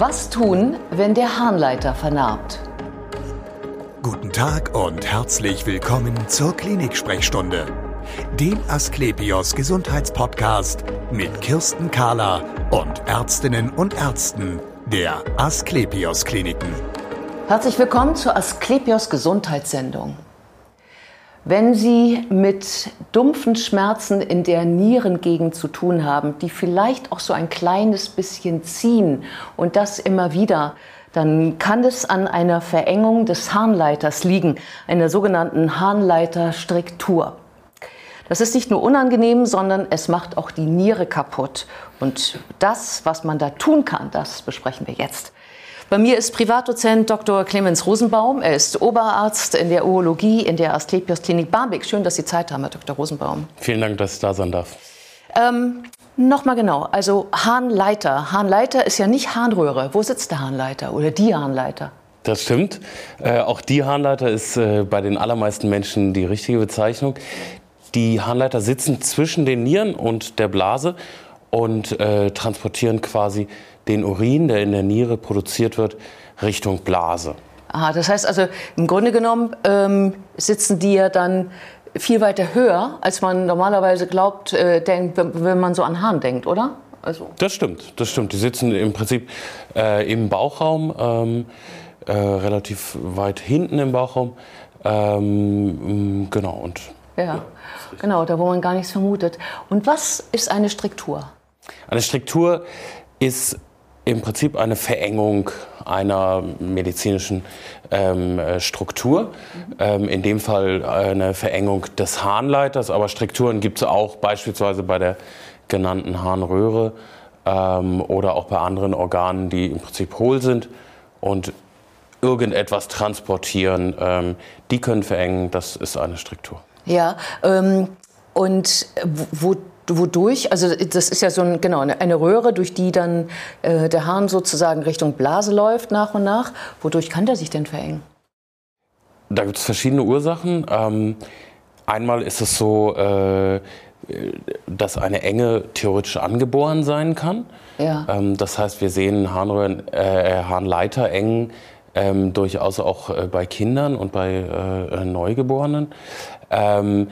Was tun, wenn der Harnleiter vernarbt? Guten Tag und herzlich willkommen zur Klinik-Sprechstunde, dem Asklepios Gesundheitspodcast mit Kirsten Kahler und Ärztinnen und Ärzten der Asklepios Kliniken. Herzlich willkommen zur Asklepios Gesundheitssendung. Wenn Sie mit dumpfen Schmerzen in der Nierengegend zu tun haben, die vielleicht auch so ein kleines bisschen ziehen und das immer wieder, dann kann es an einer Verengung des Harnleiters liegen, einer sogenannten Harnleiterstriktur. Das ist nicht nur unangenehm, sondern es macht auch die Niere kaputt. Und das, was man da tun kann, das besprechen wir jetzt. Bei mir ist Privatdozent Dr. Clemens Rosenbaum. Er ist Oberarzt in der Urologie in der Asklepios Klinik Barmbek. Schön, dass Sie Zeit haben, Herr Dr. Rosenbaum. Vielen Dank, dass ich da sein darf. Ähm, Nochmal genau, also Harnleiter. Harnleiter ist ja nicht Harnröhre. Wo sitzt der Harnleiter oder die Harnleiter? Das stimmt. Äh, auch die Harnleiter ist äh, bei den allermeisten Menschen die richtige Bezeichnung. Die Harnleiter sitzen zwischen den Nieren und der Blase und äh, transportieren quasi den Urin, der in der Niere produziert wird, Richtung Blase. Aha, das heißt also, im Grunde genommen ähm, sitzen die ja dann viel weiter höher, als man normalerweise glaubt, äh, denkt, wenn man so an Hahn denkt, oder? Also. Das stimmt, das stimmt. Die sitzen im Prinzip äh, im Bauchraum, ähm, äh, relativ weit hinten im Bauchraum. Ähm, genau. Und, ja, ja genau, da wo man gar nichts vermutet. Und was ist eine Striktur? Eine Striktur ist im Prinzip eine Verengung einer medizinischen ähm, äh, Struktur. Ähm, in dem Fall eine Verengung des Harnleiters, aber Strukturen gibt es auch beispielsweise bei der genannten Harnröhre ähm, oder auch bei anderen Organen, die im Prinzip hohl sind und irgendetwas transportieren. Ähm, die können verengen, das ist eine Struktur. Ja, ähm, und wo wodurch, also das ist ja so ein, genau, eine Röhre, durch die dann äh, der Hahn sozusagen Richtung Blase läuft nach und nach. Wodurch kann der sich denn verengen? Da gibt es verschiedene Ursachen. Ähm, einmal ist es so, äh, dass eine Enge theoretisch angeboren sein kann. Ja. Ähm, das heißt, wir sehen Harnröhren, äh, Harnleiterengen ähm, durchaus auch äh, bei Kindern und bei äh, Neugeborenen. Ähm,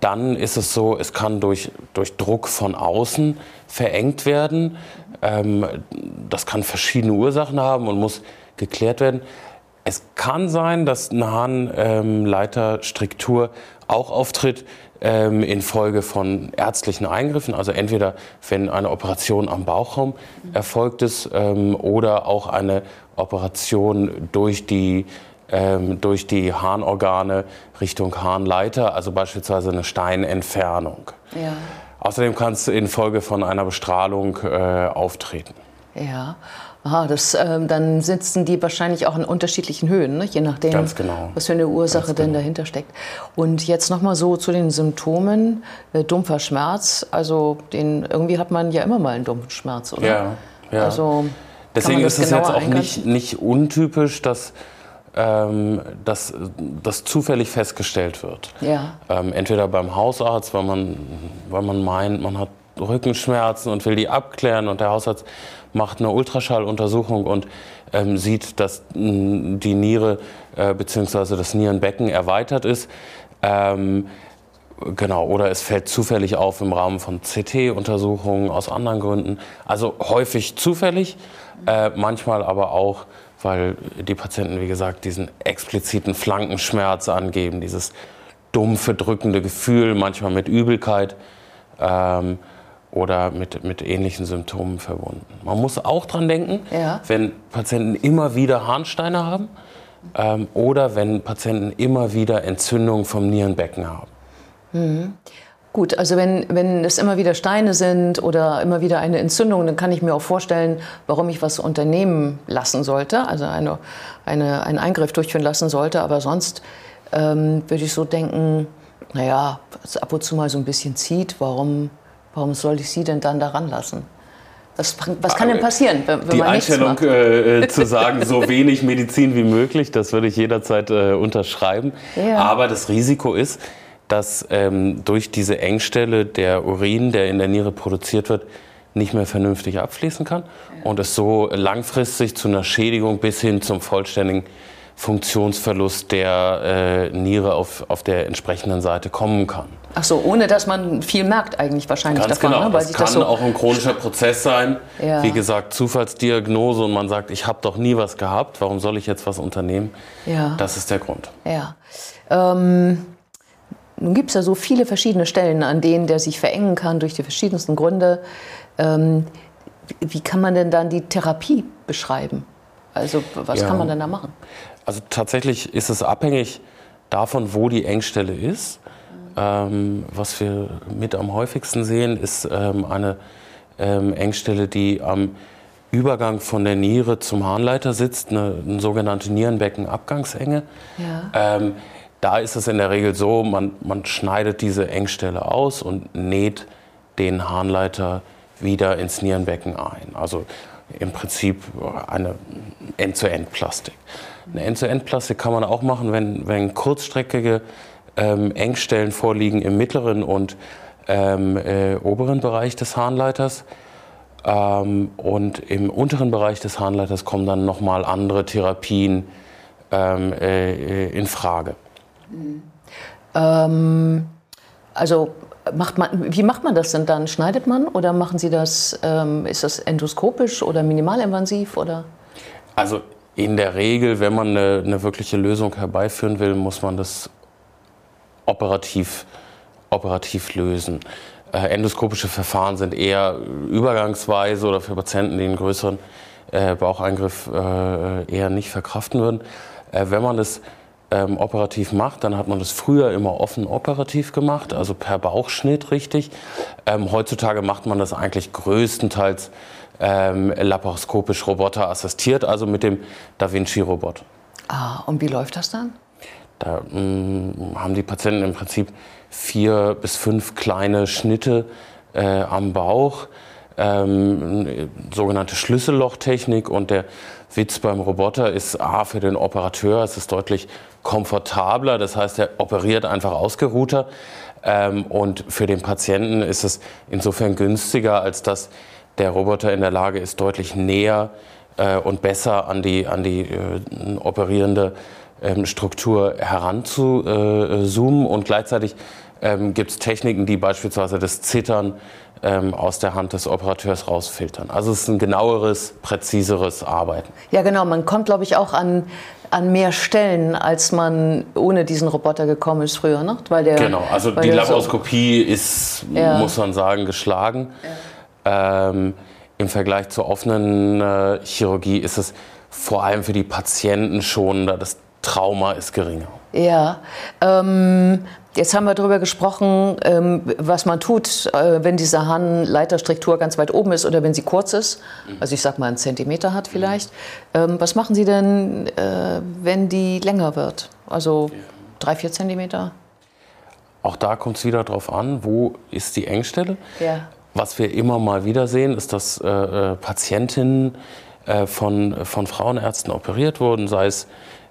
dann ist es so, es kann durch, durch Druck von außen verengt werden. Ähm, das kann verschiedene Ursachen haben und muss geklärt werden. Es kann sein, dass eine Harnleiterstriktur auch auftritt ähm, infolge von ärztlichen Eingriffen. Also entweder wenn eine Operation am Bauchraum erfolgt ist ähm, oder auch eine Operation durch die durch die Harnorgane Richtung Harnleiter, also beispielsweise eine Steinentfernung. Ja. Außerdem kann es infolge von einer Bestrahlung äh, auftreten. Ja. Aha, das, ähm, dann sitzen die wahrscheinlich auch in unterschiedlichen Höhen, ne? je nachdem, genau. was für eine Ursache Ganz denn genau. dahinter steckt. Und jetzt nochmal so zu den Symptomen. Äh, dumpfer Schmerz, also den, irgendwie hat man ja immer mal einen dumpfen Schmerz, oder? Ja, ja. Also, Deswegen ist es jetzt auch nicht, nicht untypisch, dass ähm, dass das zufällig festgestellt wird. Ja. Ähm, entweder beim Hausarzt, weil man, weil man meint, man hat Rückenschmerzen und will die abklären und der Hausarzt macht eine Ultraschalluntersuchung und ähm, sieht, dass die Niere äh, bzw. das Nierenbecken erweitert ist. Ähm, genau, oder es fällt zufällig auf im Rahmen von CT-Untersuchungen aus anderen Gründen. Also häufig zufällig, äh, manchmal aber auch weil die Patienten, wie gesagt, diesen expliziten Flankenschmerz angeben, dieses dumpfe, drückende Gefühl, manchmal mit Übelkeit ähm, oder mit, mit ähnlichen Symptomen verbunden. Man muss auch dran denken, ja. wenn Patienten immer wieder Harnsteine haben ähm, oder wenn Patienten immer wieder Entzündungen vom Nierenbecken haben. Mhm. Gut, also wenn, wenn es immer wieder Steine sind oder immer wieder eine Entzündung, dann kann ich mir auch vorstellen, warum ich was unternehmen lassen sollte, also eine, eine, einen Eingriff durchführen lassen sollte. Aber sonst ähm, würde ich so denken, naja, es ab und zu mal so ein bisschen zieht, warum, warum soll ich Sie denn dann daran lassen? Was, was kann denn passieren, wenn, wenn Die man Einstellung äh, äh, zu sagen, so wenig Medizin wie möglich, das würde ich jederzeit äh, unterschreiben. Ja. Aber das Risiko ist, dass ähm, durch diese Engstelle der Urin, der in der Niere produziert wird, nicht mehr vernünftig abfließen kann ja. und es so langfristig zu einer Schädigung bis hin zum vollständigen Funktionsverlust der äh, Niere auf, auf der entsprechenden Seite kommen kann. Ach so, ohne dass man viel merkt eigentlich wahrscheinlich Ganz davon. Genau. Ne? Weil das kann das so auch ein chronischer Prozess sein. Ja. Wie gesagt, Zufallsdiagnose und man sagt, ich habe doch nie was gehabt, warum soll ich jetzt was unternehmen? Ja. Das ist der Grund. Ja. Ähm, nun gibt es ja so viele verschiedene Stellen, an denen der sich verengen kann durch die verschiedensten Gründe. Ähm, wie kann man denn dann die Therapie beschreiben? Also was ja. kann man denn da machen? Also tatsächlich ist es abhängig davon, wo die Engstelle ist. Ähm, was wir mit am häufigsten sehen, ist ähm, eine ähm, Engstelle, die am Übergang von der Niere zum Harnleiter sitzt, eine, eine sogenannte Nierenbeckenabgangsenge. Ja. Da ist es in der Regel so, man, man schneidet diese Engstelle aus und näht den Harnleiter wieder ins Nierenbecken ein. Also im Prinzip eine End-zu-End-Plastik. Eine End-zu-End-Plastik kann man auch machen, wenn, wenn kurzstreckige ähm, Engstellen vorliegen im mittleren und ähm, äh, oberen Bereich des Harnleiters. Ähm, und im unteren Bereich des Harnleiters kommen dann nochmal andere Therapien ähm, äh, in Frage. Mhm. also macht man, wie macht man das denn dann? Schneidet man oder machen Sie das, ähm, ist das endoskopisch oder minimalinvasiv? Oder? Also in der Regel, wenn man eine, eine wirkliche Lösung herbeiführen will, muss man das operativ, operativ lösen. Äh, endoskopische Verfahren sind eher übergangsweise oder für Patienten, die einen größeren äh, Baucheingriff äh, eher nicht verkraften würden. Äh, wenn man das ähm, operativ macht, dann hat man das früher immer offen operativ gemacht, also per Bauchschnitt richtig. Ähm, heutzutage macht man das eigentlich größtenteils ähm, laparoskopisch roboterassistiert, also mit dem Da Vinci-Robot. Ah, und wie läuft das dann? Da mh, mm, haben die Patienten im Prinzip vier bis fünf kleine Schnitte äh, am Bauch, ähm, sogenannte Schlüssellochtechnik. Und der Witz beim Roboter ist A, für den Operateur, es ist deutlich komfortabler, das heißt, er operiert einfach ausgeruhter. Ähm, und für den Patienten ist es insofern günstiger, als dass der Roboter in der Lage ist, deutlich näher äh, und besser an die, an die äh, operierende ähm, Struktur heranzuzoomen. und gleichzeitig ähm, gibt es Techniken, die beispielsweise das Zittern ähm, aus der Hand des Operateurs rausfiltern. Also es ist ein genaueres, präziseres Arbeiten. Ja, genau. Man kommt, glaube ich, auch an, an mehr Stellen, als man ohne diesen Roboter gekommen ist früher. Ne? Weil der, genau, also die Laparoskopie so ist, ja. muss man sagen, geschlagen. Ja. Ähm, Im Vergleich zur offenen äh, Chirurgie ist es vor allem für die Patienten schon, das Trauma ist geringer. Ja, ähm, Jetzt haben wir darüber gesprochen, ähm, was man tut, äh, wenn diese Harnleiterstruktur ganz weit oben ist oder wenn sie kurz ist. Mhm. Also ich sag mal einen Zentimeter hat vielleicht. Mhm. Was machen Sie denn, äh, wenn die länger wird? Also drei, vier Zentimeter? Auch da kommt es wieder darauf an, wo ist die Engstelle. Ja. Was wir immer mal wieder sehen, ist, dass äh, Patientinnen von, von Frauenärzten operiert wurden, sei es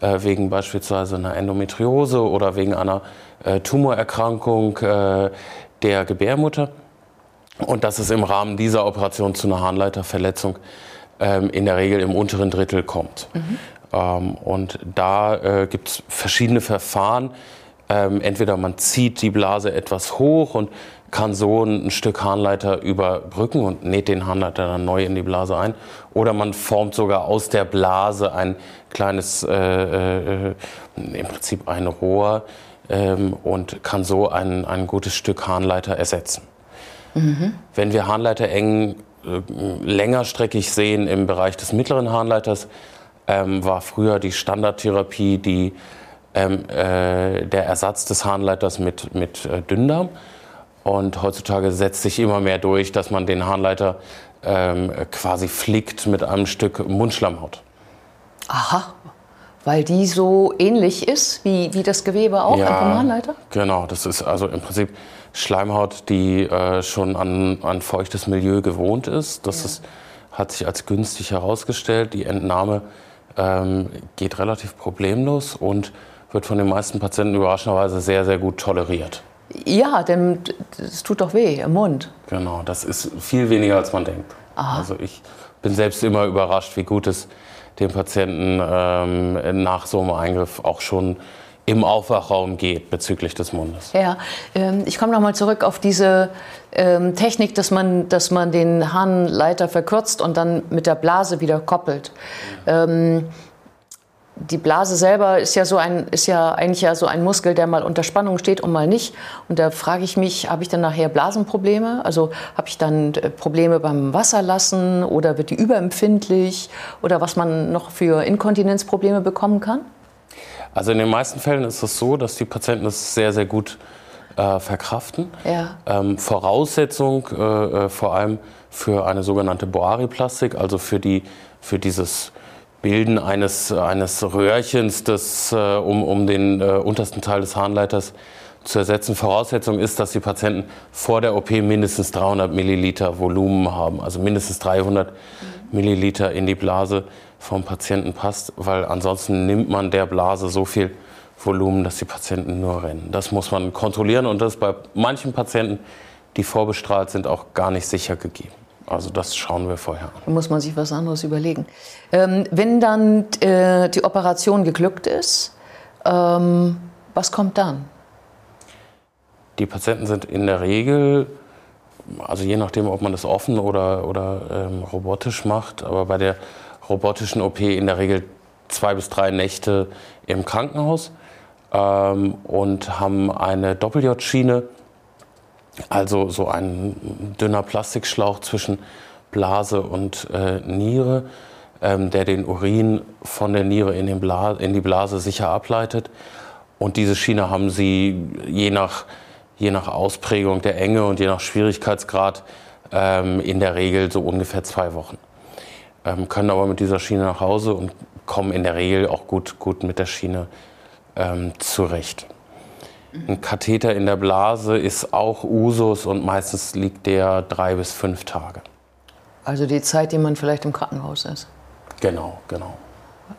wegen beispielsweise einer Endometriose oder wegen einer äh, Tumorerkrankung äh, der Gebärmutter und dass es im Rahmen dieser Operation zu einer Harnleiterverletzung ähm, in der Regel im unteren Drittel kommt. Mhm. Ähm, und da äh, gibt es verschiedene Verfahren. Ähm, entweder man zieht die Blase etwas hoch und kann so ein Stück Harnleiter überbrücken und näht den Harnleiter dann neu in die Blase ein. Oder man formt sogar aus der Blase ein kleines, äh, äh, im Prinzip ein Rohr, ähm, und kann so ein, ein gutes Stück Harnleiter ersetzen. Mhm. Wenn wir Harnleiter eng äh, längerstreckig sehen im Bereich des mittleren Harnleiters, ähm, war früher die Standardtherapie die, ähm, äh, der Ersatz des Harnleiters mit, mit äh, Dünndarm. Und heutzutage setzt sich immer mehr durch, dass man den Harnleiter ähm, quasi flickt mit einem Stück Mundschlammhaut. Aha, weil die so ähnlich ist wie, wie das Gewebe auch ja, am Pomarenleiter? Genau, das ist also im Prinzip Schleimhaut, die äh, schon an, an feuchtes Milieu gewohnt ist. Das ja. ist, hat sich als günstig herausgestellt. Die Entnahme ähm, geht relativ problemlos und wird von den meisten Patienten überraschenderweise sehr, sehr gut toleriert. Ja, denn es tut doch weh im Mund. Genau, das ist viel weniger, als man denkt. Aha. Also ich bin selbst immer überrascht, wie gut es dem Patienten ähm, nach so einem Eingriff auch schon im Aufwachraum geht bezüglich des Mundes. Ja, ähm, ich komme nochmal zurück auf diese ähm, Technik, dass man, dass man den Harnleiter verkürzt und dann mit der Blase wieder koppelt. Ähm, die Blase selber ist ja so ein, ist ja eigentlich ja so ein Muskel, der mal unter Spannung steht und mal nicht. Und da frage ich mich, habe ich dann nachher Blasenprobleme? Also habe ich dann äh, Probleme beim Wasserlassen oder wird die überempfindlich oder was man noch für Inkontinenzprobleme bekommen kann? Also in den meisten Fällen ist es so, dass die Patienten es sehr, sehr gut äh, verkraften. Ja. Ähm, Voraussetzung äh, äh, vor allem für eine sogenannte Boari-Plastik, also für, die, für dieses Bilden eines, eines Röhrchens, das, äh, um, um den äh, untersten Teil des Harnleiters zu ersetzen. Voraussetzung ist, dass die Patienten vor der OP mindestens 300 Milliliter Volumen haben, also mindestens 300 Milliliter in die Blase vom Patienten passt, weil ansonsten nimmt man der Blase so viel Volumen, dass die Patienten nur rennen. Das muss man kontrollieren und das ist bei manchen Patienten, die vorbestrahlt sind, auch gar nicht sicher gegeben. Also das schauen wir vorher an. Da muss man sich was anderes überlegen. Ähm, wenn dann äh, die Operation geglückt ist, ähm, was kommt dann? Die Patienten sind in der Regel, also je nachdem, ob man das offen oder, oder ähm, robotisch macht, aber bei der robotischen OP in der Regel zwei bis drei Nächte im Krankenhaus ähm, und haben eine Doppel-J-Schiene also so ein dünner Plastikschlauch zwischen Blase und äh, Niere, ähm, der den Urin von der Niere in, den Bla in die Blase sicher ableitet. Und diese Schiene haben sie je nach, je nach Ausprägung der Enge und je nach Schwierigkeitsgrad ähm, in der Regel so ungefähr zwei Wochen. Ähm, können aber mit dieser Schiene nach Hause und kommen in der Regel auch gut, gut mit der Schiene ähm, zurecht. Ein Katheter in der Blase ist auch Usus und meistens liegt der drei bis fünf Tage. Also die Zeit, die man vielleicht im Krankenhaus ist. Genau, genau.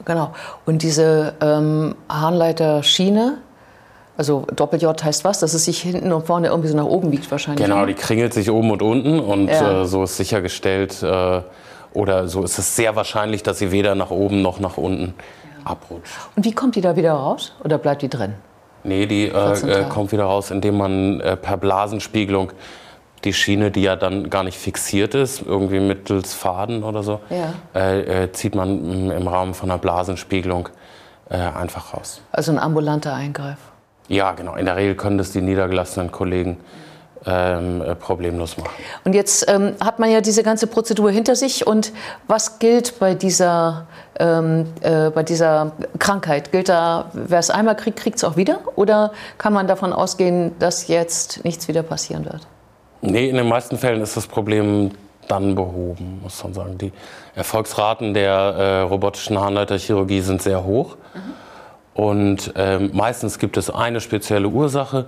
Genau. Und diese ähm, Harnleiterschiene, also Doppel-J heißt was? Dass es sich hinten und vorne irgendwie so nach oben biegt wahrscheinlich. Genau, die kringelt sich oben und unten und ja. äh, so ist sichergestellt äh, oder so ist es sehr wahrscheinlich, dass sie weder nach oben noch nach unten ja. abrutscht. Und wie kommt die da wieder raus oder bleibt die drin? Nee, die äh, äh, kommt wieder raus, indem man äh, per Blasenspiegelung die Schiene, die ja dann gar nicht fixiert ist, irgendwie mittels Faden oder so, ja. Äh, äh, zieht man im Rahmen von einer Blasenspiegelung äh, einfach raus. Also ein ambulanter Eingriff? Ja, genau. In der Regel können das die niedergelassenen Kollegen ähm, problemlos machen. Und jetzt ähm, hat man ja diese ganze Prozedur hinter sich. Und was gilt bei dieser ähm, äh, bei dieser Krankheit? Gilt da, wer es einmal kriegt, kriegt es auch wieder? Oder kann man davon ausgehen, dass jetzt nichts wieder passieren wird? Nee, in den meisten Fällen ist das Problem dann behoben, muss man sagen. Die Erfolgsraten der äh, robotischen Harnleiterchirurgie sind sehr hoch. Mhm. Und äh, meistens gibt es eine spezielle Ursache,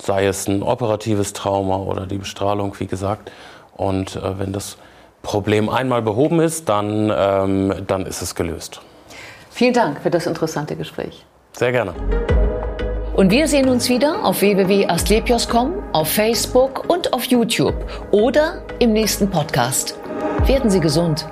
sei es ein operatives Trauma oder die Bestrahlung, wie gesagt. Und äh, wenn das Problem einmal behoben ist, dann, ähm, dann ist es gelöst. Vielen Dank für das interessante Gespräch. Sehr gerne. Und wir sehen uns wieder auf www.astlepios.com, auf Facebook und auf YouTube oder im nächsten Podcast. Werden Sie gesund.